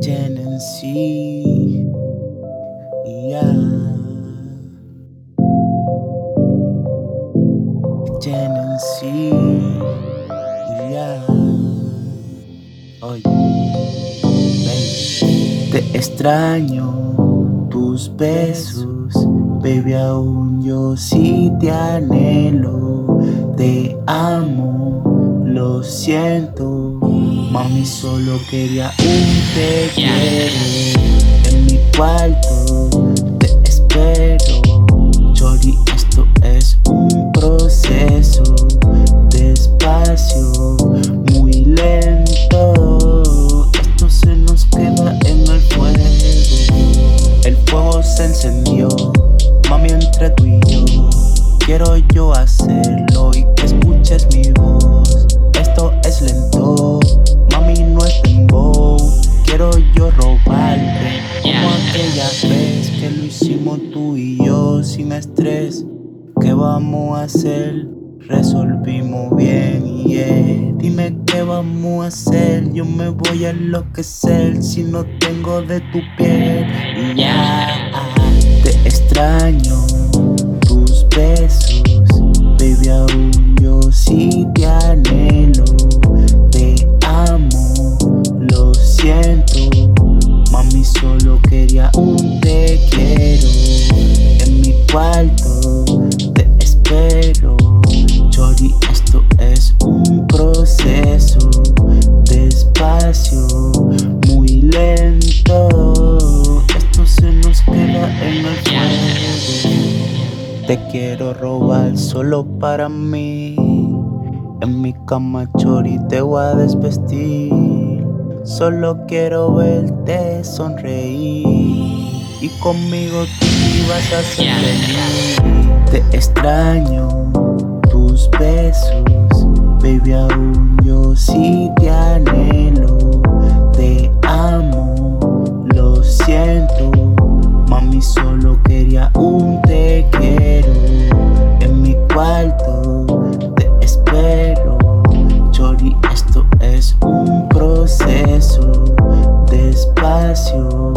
Genesee. Yeah. Genesee. Yeah. Oye, baby. Te extraño tus besos, baby. Aún yo sí te anhelo. Te amo, lo siento. Mami, solo quería un te. En mi cuarto te espero. Chori, esto es un proceso. Despacio, muy lento. Esto se nos queda en el fuego. El fuego se encendió, mami, entre tú y yo. Quiero yo hacerlo y que robarte como aquella vez que lo hicimos tú y yo sin estrés. ¿Qué vamos a hacer? Resolvimos bien, yeah. Dime qué vamos a hacer. Yo me voy a enloquecer si no tengo de tu piel. Ya, te extraño tus besos, baby. Aún yo sí te anhelo. Te amo, lo siento. Quería un te quiero. En mi cuarto te espero. Chori, esto es un proceso. Despacio, muy lento. Esto se nos queda en el fuego. Te quiero robar solo para mí. En mi cama, Chori, te voy a desvestir. Solo quiero verte sonreír. Y conmigo tú vas a feliz. Te extraño tus besos, baby. Aún yo sí te anhelo. Te amo, lo siento. Mami, solo quería un te quiero. En mi cuarto silêncio.